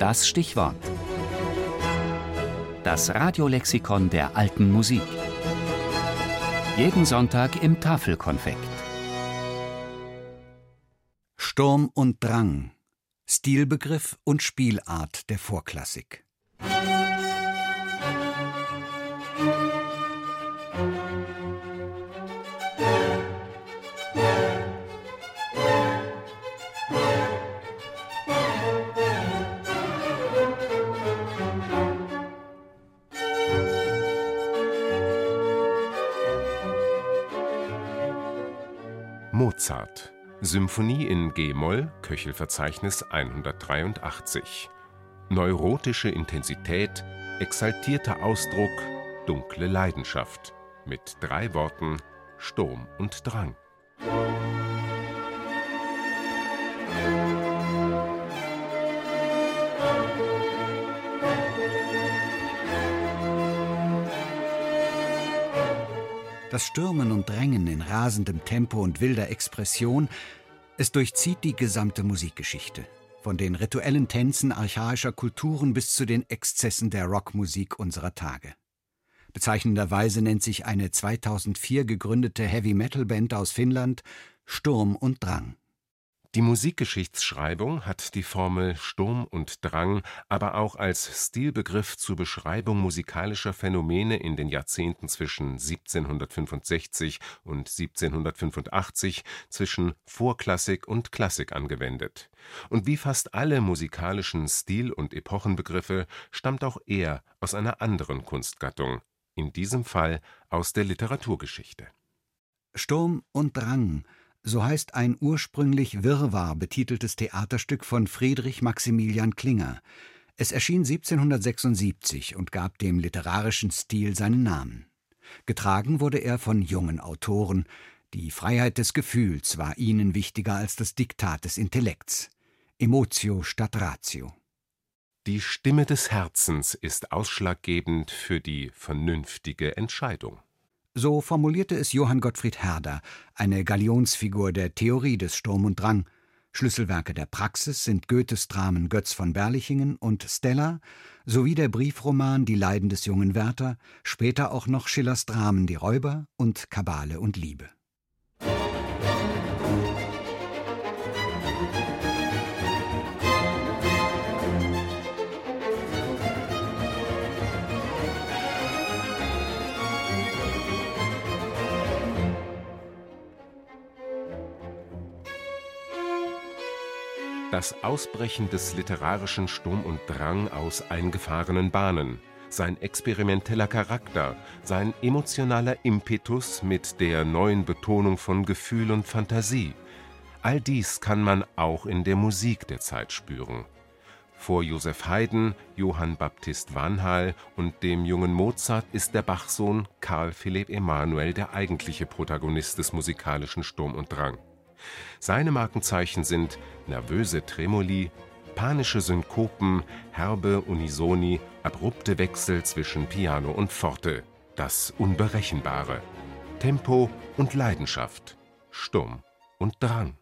Das Stichwort. Das Radiolexikon der alten Musik. Jeden Sonntag im Tafelkonfekt. Sturm und Drang. Stilbegriff und Spielart der Vorklassik. Mozart. Symphonie in g-Moll Köchelverzeichnis 183 Neurotische Intensität, exaltierter Ausdruck, dunkle Leidenschaft. Mit drei Worten Sturm und Drang das Stürmen und Drängen in rasendem Tempo und wilder Expression, es durchzieht die gesamte Musikgeschichte. Von den rituellen Tänzen archaischer Kulturen bis zu den Exzessen der Rockmusik unserer Tage. Bezeichnenderweise nennt sich eine 2004 gegründete Heavy-Metal-Band aus Finnland Sturm und Drang. Die Musikgeschichtsschreibung hat die Formel Sturm und Drang aber auch als Stilbegriff zur Beschreibung musikalischer Phänomene in den Jahrzehnten zwischen 1765 und 1785, zwischen Vorklassik und Klassik angewendet. Und wie fast alle musikalischen Stil und Epochenbegriffe stammt auch er aus einer anderen Kunstgattung, in diesem Fall aus der Literaturgeschichte. Sturm und Drang so heißt ein ursprünglich Wirrwarr betiteltes Theaterstück von Friedrich Maximilian Klinger. Es erschien 1776 und gab dem literarischen Stil seinen Namen. Getragen wurde er von jungen Autoren. Die Freiheit des Gefühls war ihnen wichtiger als das Diktat des Intellekts. Emotio statt Ratio. Die Stimme des Herzens ist ausschlaggebend für die vernünftige Entscheidung. So formulierte es Johann Gottfried Herder, eine Galionsfigur der Theorie des Sturm und Drang. Schlüsselwerke der Praxis sind Goethes Dramen Götz von Berlichingen und Stella sowie der Briefroman Die Leiden des jungen Werther, später auch noch Schillers Dramen Die Räuber und Kabale und Liebe. Das Ausbrechen des literarischen Sturm und Drang aus eingefahrenen Bahnen, sein experimenteller Charakter, sein emotionaler Impetus mit der neuen Betonung von Gefühl und Fantasie, all dies kann man auch in der Musik der Zeit spüren. Vor Joseph Haydn, Johann Baptist Vanhal und dem jungen Mozart ist der Bachsohn Karl Philipp Emanuel der eigentliche Protagonist des musikalischen Sturm und Drang seine Markenzeichen sind nervöse Tremoli, panische Synkopen, herbe Unisoni, abrupte Wechsel zwischen Piano und Forte, das Unberechenbare, Tempo und Leidenschaft, Sturm und Drang